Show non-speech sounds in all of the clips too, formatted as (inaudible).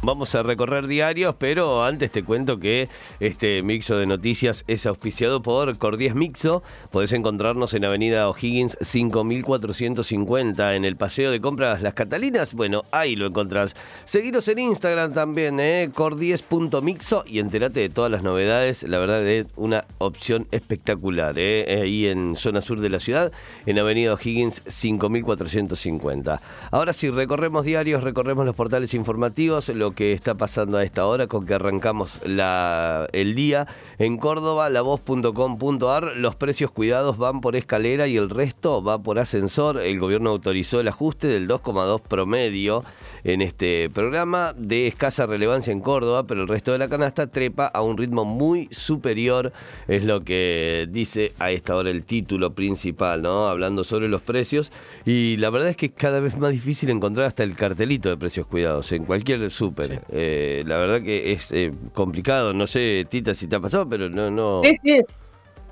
Vamos a recorrer diarios, pero antes te cuento que este mixo de noticias es auspiciado por Cordies Mixo. Podés encontrarnos en Avenida O'Higgins 5450 en el Paseo de Compras Las Catalinas. Bueno, ahí lo encontrás. Seguiros en Instagram también, ¿eh? cordies.mixo y entérate de todas las novedades. La verdad es una opción espectacular, ¿eh? ahí en zona sur de la ciudad, en Avenida O'Higgins 5450. Ahora sí, recorremos diarios, recorremos los portales informativos, lo que está pasando a esta hora con que arrancamos la, el día. En Córdoba, lavoz.com.ar, los precios cuidados van por escalera y el resto va por ascensor. El gobierno autorizó el ajuste del 2,2 promedio en este programa de escasa relevancia en Córdoba, pero el resto de la canasta trepa a un ritmo muy superior, es lo que dice a esta hora el título principal, ¿no? Hablando sobre los precios. Y la verdad es que es cada vez más difícil encontrar hasta el cartelito de precios cuidados en cualquier súper. Eh, la verdad que es eh, complicado, no sé, Tita, si te ha pasado, pero no... no... Sí, sí.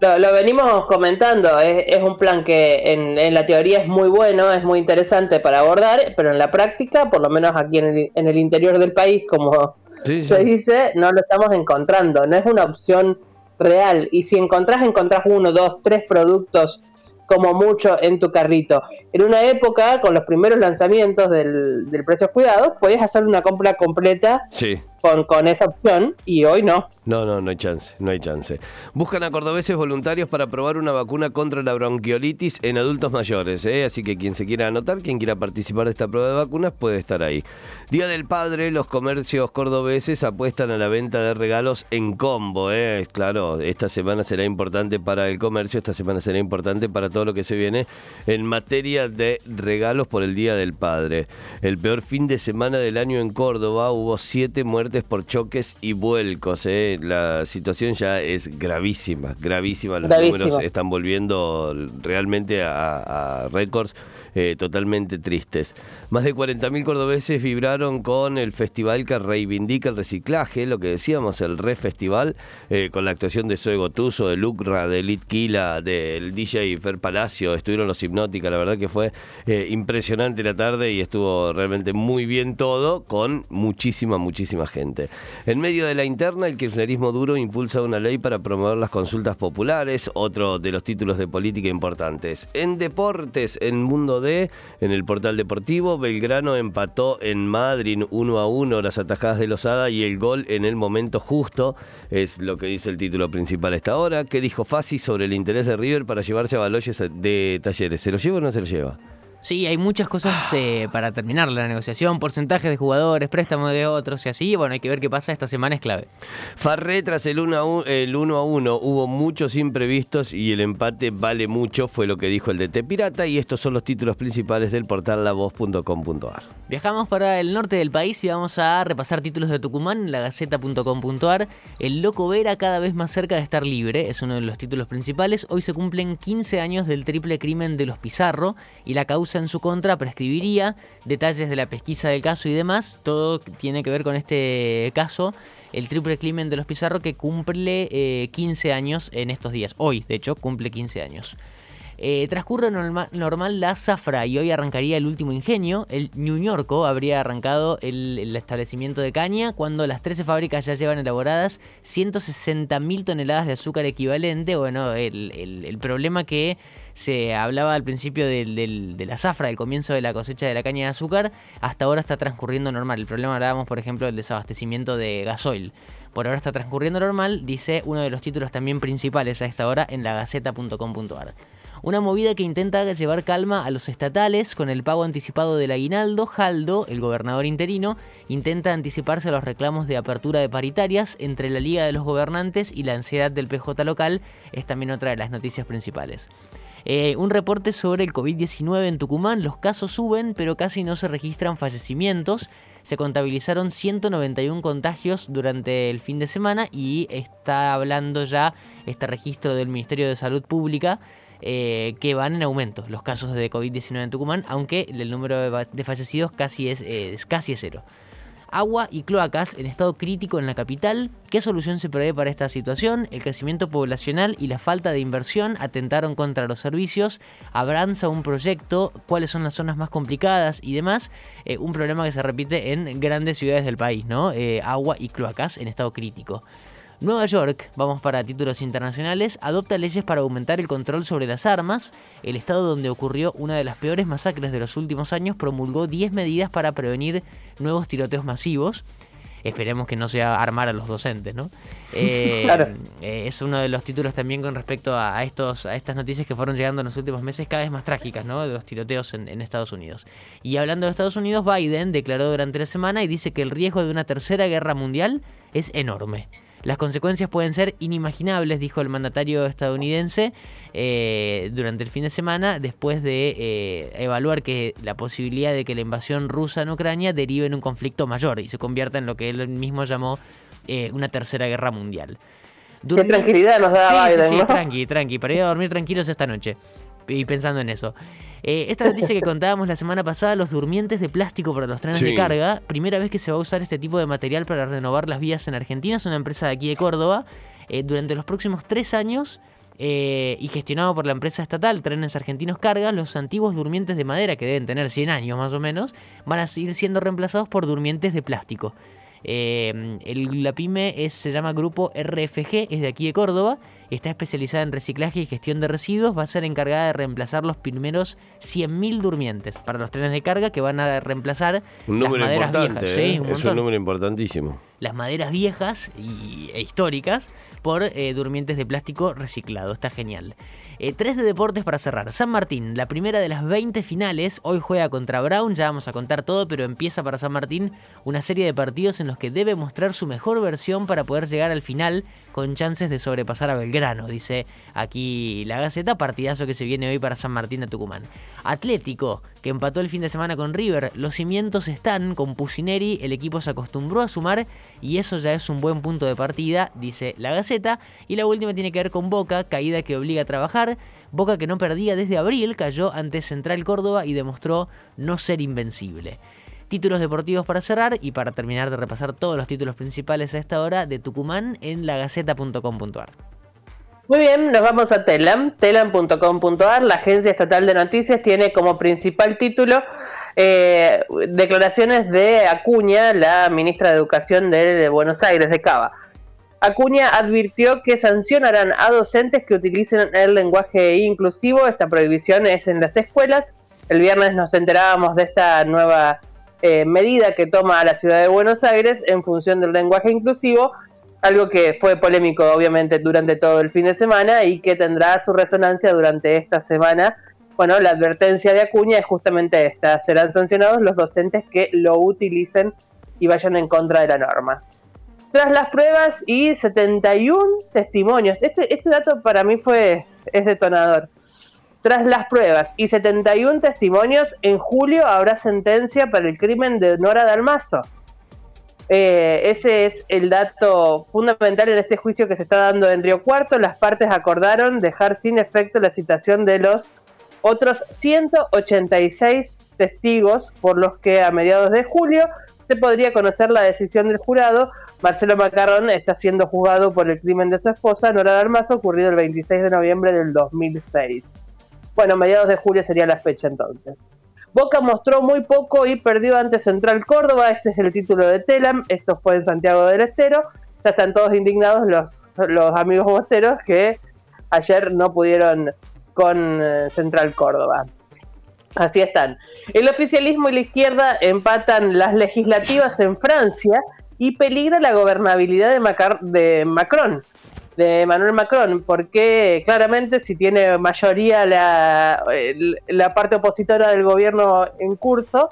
Lo, venimos comentando, es, un plan que en, la teoría es muy bueno, es muy interesante para abordar, pero en la práctica, por lo menos aquí en el, interior del país, como se dice, no lo estamos encontrando, no es una opción real. Y si encontrás, encontrás uno, dos, tres productos como mucho en tu carrito. En una época, con los primeros lanzamientos del, del Precios Cuidados, podías hacer una compra completa sí con, esa opción y hoy no. No, no, no hay chance, no hay chance. Buscan a cordobeses voluntarios para probar una vacuna contra la bronquiolitis en adultos mayores, ¿eh? así que quien se quiera anotar, quien quiera participar de esta prueba de vacunas puede estar ahí. Día del Padre, los comercios cordobeses apuestan a la venta de regalos en combo, ¿eh? claro, esta semana será importante para el comercio, esta semana será importante para todo lo que se viene en materia de regalos por el Día del Padre. El peor fin de semana del año en Córdoba, hubo siete muertes por choques y vuelcos. ¿eh? La situación ya es gravísima, gravísima. Los números están volviendo realmente a, a récords eh, totalmente tristes. Más de 40.000 cordobeses vibraron con el festival que reivindica el reciclaje, lo que decíamos, el Re Festival, eh, con la actuación de Zoe Gotuso, de Lucra, de Litquila, del DJ Fer Palacio, estuvieron los Hipnótica, la verdad que fue eh, impresionante la tarde y estuvo realmente muy bien todo, con muchísima, muchísima gente. En medio de la interna, el kirchnerismo duro impulsa una ley para promover las consultas populares, otro de los títulos de política importantes. En deportes, en mundo En el portal deportivo, Belgrano empató en Madrid 1 a 1 las atajadas de Lozada y el gol en el momento justo, es lo que dice el título principal esta hora. ¿Qué dijo Fassi sobre el interés de River para llevarse a Baloyes de Talleres? ¿Se lo lleva o no se lo lleva? Sí, hay muchas cosas eh, para terminar la negociación, porcentajes de jugadores, préstamos de otros y así. Bueno, hay que ver qué pasa esta semana, es clave. Farré tras el 1 a 1, el 1 a 1 hubo muchos imprevistos y el empate vale mucho, fue lo que dijo el DT Pirata y estos son los títulos principales del portal lavoz.com.ar. Viajamos para el norte del país y vamos a repasar títulos de Tucumán, la gaceta.com.ar. El Loco Vera cada vez más cerca de estar libre, es uno de los títulos principales. Hoy se cumplen 15 años del triple crimen de los Pizarro y la causa en su contra prescribiría, detalles de la pesquisa del caso y demás, todo tiene que ver con este caso, el triple crimen de los Pizarro que cumple 15 eh, años en estos días, hoy de hecho cumple 15 años. Eh, transcurre normal la zafra y hoy arrancaría el último ingenio. El New Yorko habría arrancado el, establecimiento de caña cuando las 13 fábricas ya llevan elaboradas 160.000 toneladas de azúcar equivalente. Bueno, el, problema que se hablaba al principio de la zafra, del comienzo de la cosecha de la caña de azúcar, hasta ahora está transcurriendo normal. El problema hablábamos, por ejemplo, del desabastecimiento de gasoil. Por ahora está transcurriendo normal, dice uno de los títulos también principales a esta hora en la gaceta.com.ar. Una movida que intenta llevar calma a los estatales con el pago anticipado del aguinaldo. Jaldo, el gobernador interino, intenta anticiparse a los reclamos de apertura de paritarias entre la Liga de los Gobernantes y la ansiedad del PJ local. Es también otra de las noticias principales. Eh, un reporte sobre el COVID-19 en Tucumán. Los casos suben, pero casi no se registran fallecimientos. Se contabilizaron 191 contagios durante el fin de semana y está hablando ya este registro del Ministerio de Salud Pública eh, que van en aumento los casos de COVID-19 en Tucumán, aunque el número de, fallecidos casi es, casi cero. Agua y cloacas en estado crítico en la capital. ¿Qué solución se prevé para esta situación? El crecimiento poblacional y la falta de inversión atentaron contra los servicios. Abranza un proyecto, cuáles son las zonas más complicadas y demás. Eh, un problema que se repite en grandes ciudades del país, ¿no? Eh, agua y cloacas en estado crítico. Nueva York, vamos para títulos internacionales, adopta leyes para aumentar el control sobre las armas. El estado donde ocurrió una de las peores masacres de los últimos años promulgó 10 medidas para prevenir nuevos tiroteos masivos. Esperemos que no sea armar a los docentes, ¿no? (laughs) Eh, eh, es uno de los títulos también con respecto a, estos, a estas noticias que fueron llegando en los últimos meses cada vez más trágicas, ¿no? De los tiroteos en, en Estados Unidos. Y hablando de Estados Unidos, Biden declaró durante la semana y dice que el riesgo de una tercera guerra mundial es enorme. Las consecuencias pueden ser inimaginables, dijo el mandatario estadounidense eh, durante el fin de semana, después de eh, evaluar que la posibilidad de que la invasión rusa en Ucrania derive en un conflicto mayor y se convierta en lo que él mismo llamó eh, una tercera guerra mundial. Qué tranquilidad nos da Biden, sí, sí, tranqui, tranqui, para ir a dormir tranquilos esta noche y pensando en eso. Eh, esta noticia que (laughs) contábamos la semana pasada, los durmientes de plástico para los trenes de carga, primera vez que se va a usar este tipo de material para renovar las vías en Argentina, es una empresa de aquí de Córdoba. Eh, durante los próximos tres años eh, y gestionado por la empresa estatal Trenes Argentinos Carga, los antiguos durmientes de madera, que deben tener 100 años más o menos, van a seguir siendo reemplazados por durmientes de plástico. el, la pyme es, se llama Grupo RFG, es de aquí de Córdoba está especializada en reciclaje y gestión de residuos, va a ser encargada de reemplazar los primeros 100.000 durmientes para los trenes de carga que van a reemplazar un las maderas viejas. ¿eh? es un número importantísimo. Las maderas viejas y, e históricas por eh, durmientes de plástico reciclado. Está genial. Eh, tres de deportes para cerrar. San Martín, la primera de las 20 finales. Hoy juega contra Brown, ya vamos a contar todo, pero empieza para San Martín una serie de partidos en los que debe mostrar su mejor versión para poder llegar al final con chances de sobrepasar a Belgrano, dice aquí la Gaceta. Partidazo que se viene hoy para San Martín de Tucumán. Atlético, que empató el fin de semana con River. Los cimientos están con Pusineri, el equipo se acostumbró a sumar y eso ya es un buen punto de partida, dice la Gaceta. Y la última tiene que ver con Boca, caída que obliga a trabajar. Boca que no perdía desde abril cayó ante Central Córdoba y demostró no ser invencible. Títulos deportivos para cerrar y para terminar de repasar todos los títulos principales a esta hora de Tucumán en lagaceta.com.ar. Muy bien, nos vamos a Telam, telam.com.ar. La agencia estatal de noticias tiene como principal título eh, declaraciones de Acuña, la ministra de Educación de Buenos Aires, de Cava. Acuña advirtió que sancionarán a docentes que utilicen el lenguaje inclusivo. Esta prohibición es en las escuelas. El viernes nos enterábamos de esta nueva eh, medida que toma la ciudad de Buenos Aires en función del lenguaje inclusivo, algo que fue polémico obviamente durante todo el fin de semana y que tendrá su resonancia durante esta semana. Bueno, la advertencia de Acuña es justamente esta, serán sancionados los docentes que lo utilicen y vayan en contra de la norma. Tras las pruebas y 71 testimonios, este, este dato para mí fue, es detonador. Tras las pruebas y 71 testimonios, en julio habrá sentencia para el crimen de Nora Dalmazo. Eh, ese es el dato fundamental en este juicio que se está dando en Río Cuarto. Las partes acordaron dejar sin efecto la citación de los otros 186 testigos por los que a mediados de julio se podría conocer la decisión del jurado Marcelo Macarrón está siendo juzgado por el crimen de su esposa, Nora Dalmazo, ocurrido el 26 de noviembre del 2006. Bueno, mediados de julio sería la fecha entonces. Boca mostró muy poco y perdió ante Central Córdoba. Este es el título de Telam. Esto fue en Santiago del Estero. Ya están todos indignados los, los amigos bosteros que ayer no pudieron con eh, Central Córdoba. Así están. El oficialismo y la izquierda empatan las legislativas en Francia y peligra la gobernabilidad de, Macron, de Manuel Macron, porque claramente si tiene mayoría la, la parte opositora del gobierno en curso,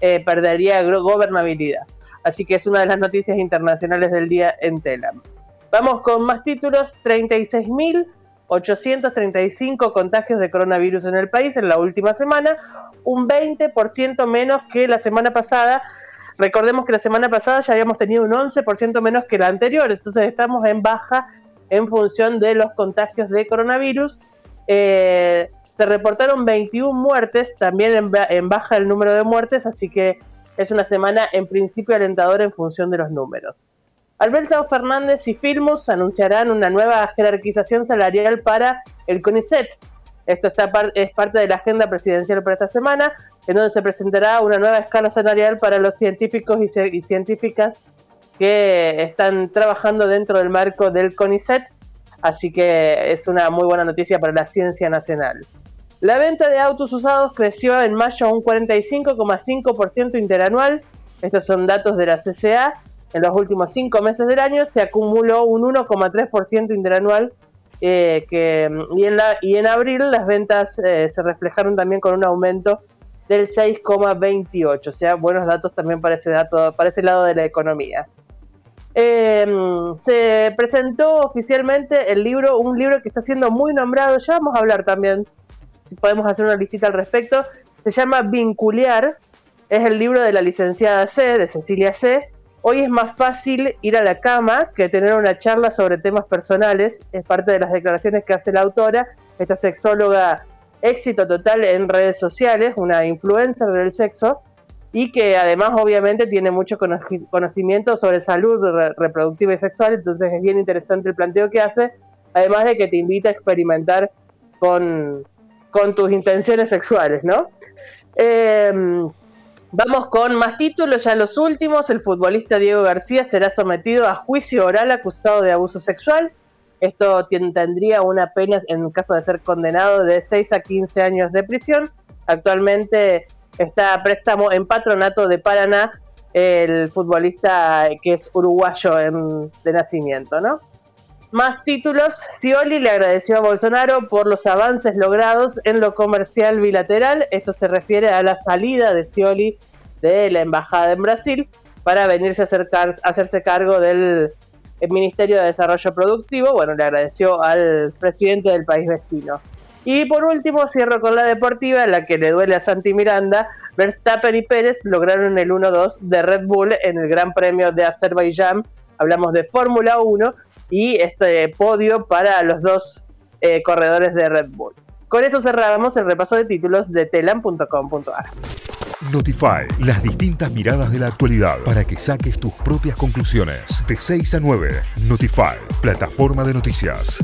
eh, perdería gobernabilidad. Así que es una de las noticias internacionales del día en Telam. Vamos con más títulos, 36.835 contagios de coronavirus en el país en la última semana, un 20% menos que la semana pasada Recordemos que la semana pasada ya habíamos tenido un 11% menos que la anterior, entonces estamos en baja en función de los contagios de coronavirus. Eh, se reportaron 21 muertes, también en, baja el número de muertes, así que es una semana en principio alentadora en función de los números. Alberto Fernández y Filmus anunciarán una nueva jerarquización salarial para el CONICET. Esto es parte de la agenda presidencial para esta semana, en donde se presentará una nueva escala salarial para los científicos y, científicas que están trabajando dentro del marco del CONICET, así que es una muy buena noticia para la ciencia nacional. La venta de autos usados creció en mayo un 45,5% interanual, estos son datos de la CCA, en los últimos cinco meses del año se acumuló un 1,3% interanual eh, que, y, en la, y en abril las ventas eh, se reflejaron también con un aumento del 6,28, o sea, buenos datos también para ese, dato, para ese lado de la economía. Em, se presentó oficialmente el libro, un libro que está siendo muy nombrado, ya vamos a hablar también, si podemos hacer una listita al respecto, se llama Vinculiar, es el libro de la licenciada C, de Cecilia C, Hoy es más fácil ir a la cama que tener una charla sobre temas personales. Es parte de las declaraciones que hace la autora, esta sexóloga éxito total en redes sociales, una influencer del sexo, y que además obviamente tiene mucho conocimiento sobre salud reproductiva y sexual, entonces es bien interesante el planteo que hace, además de que te invita a experimentar con, tus intenciones sexuales, ¿no? Eh, Vamos con más títulos, ya los últimos. El futbolista Diego García será sometido a juicio oral acusado de abuso sexual. Esto tendría una pena, en caso de ser condenado, de 6 a 15 años de prisión. Actualmente está a préstamo en patronato de Paraná el futbolista que es uruguayo de nacimiento, ¿no? Más títulos, Scioli le agradeció a Bolsonaro por los avances logrados en lo comercial bilateral. Esto se refiere a la salida de Scioli de la embajada en Brasil para venirse a, hacerse cargo del Ministerio de Desarrollo Productivo. Bueno, le agradeció al presidente del país vecino. Y por último, cierro con la deportiva, la que le duele a Santi Miranda. Verstappen y Pérez lograron el 1-2 de Red Bull en el Gran Premio de Azerbaiyán. Hablamos de Fórmula 1 y este podio para los dos eh, corredores de Red Bull. Con eso cerramos el repaso de títulos de telam.com.ar. Notify, las distintas miradas de la actualidad para que saques tus propias conclusiones. De 6 a 9, Notify, plataforma de noticias.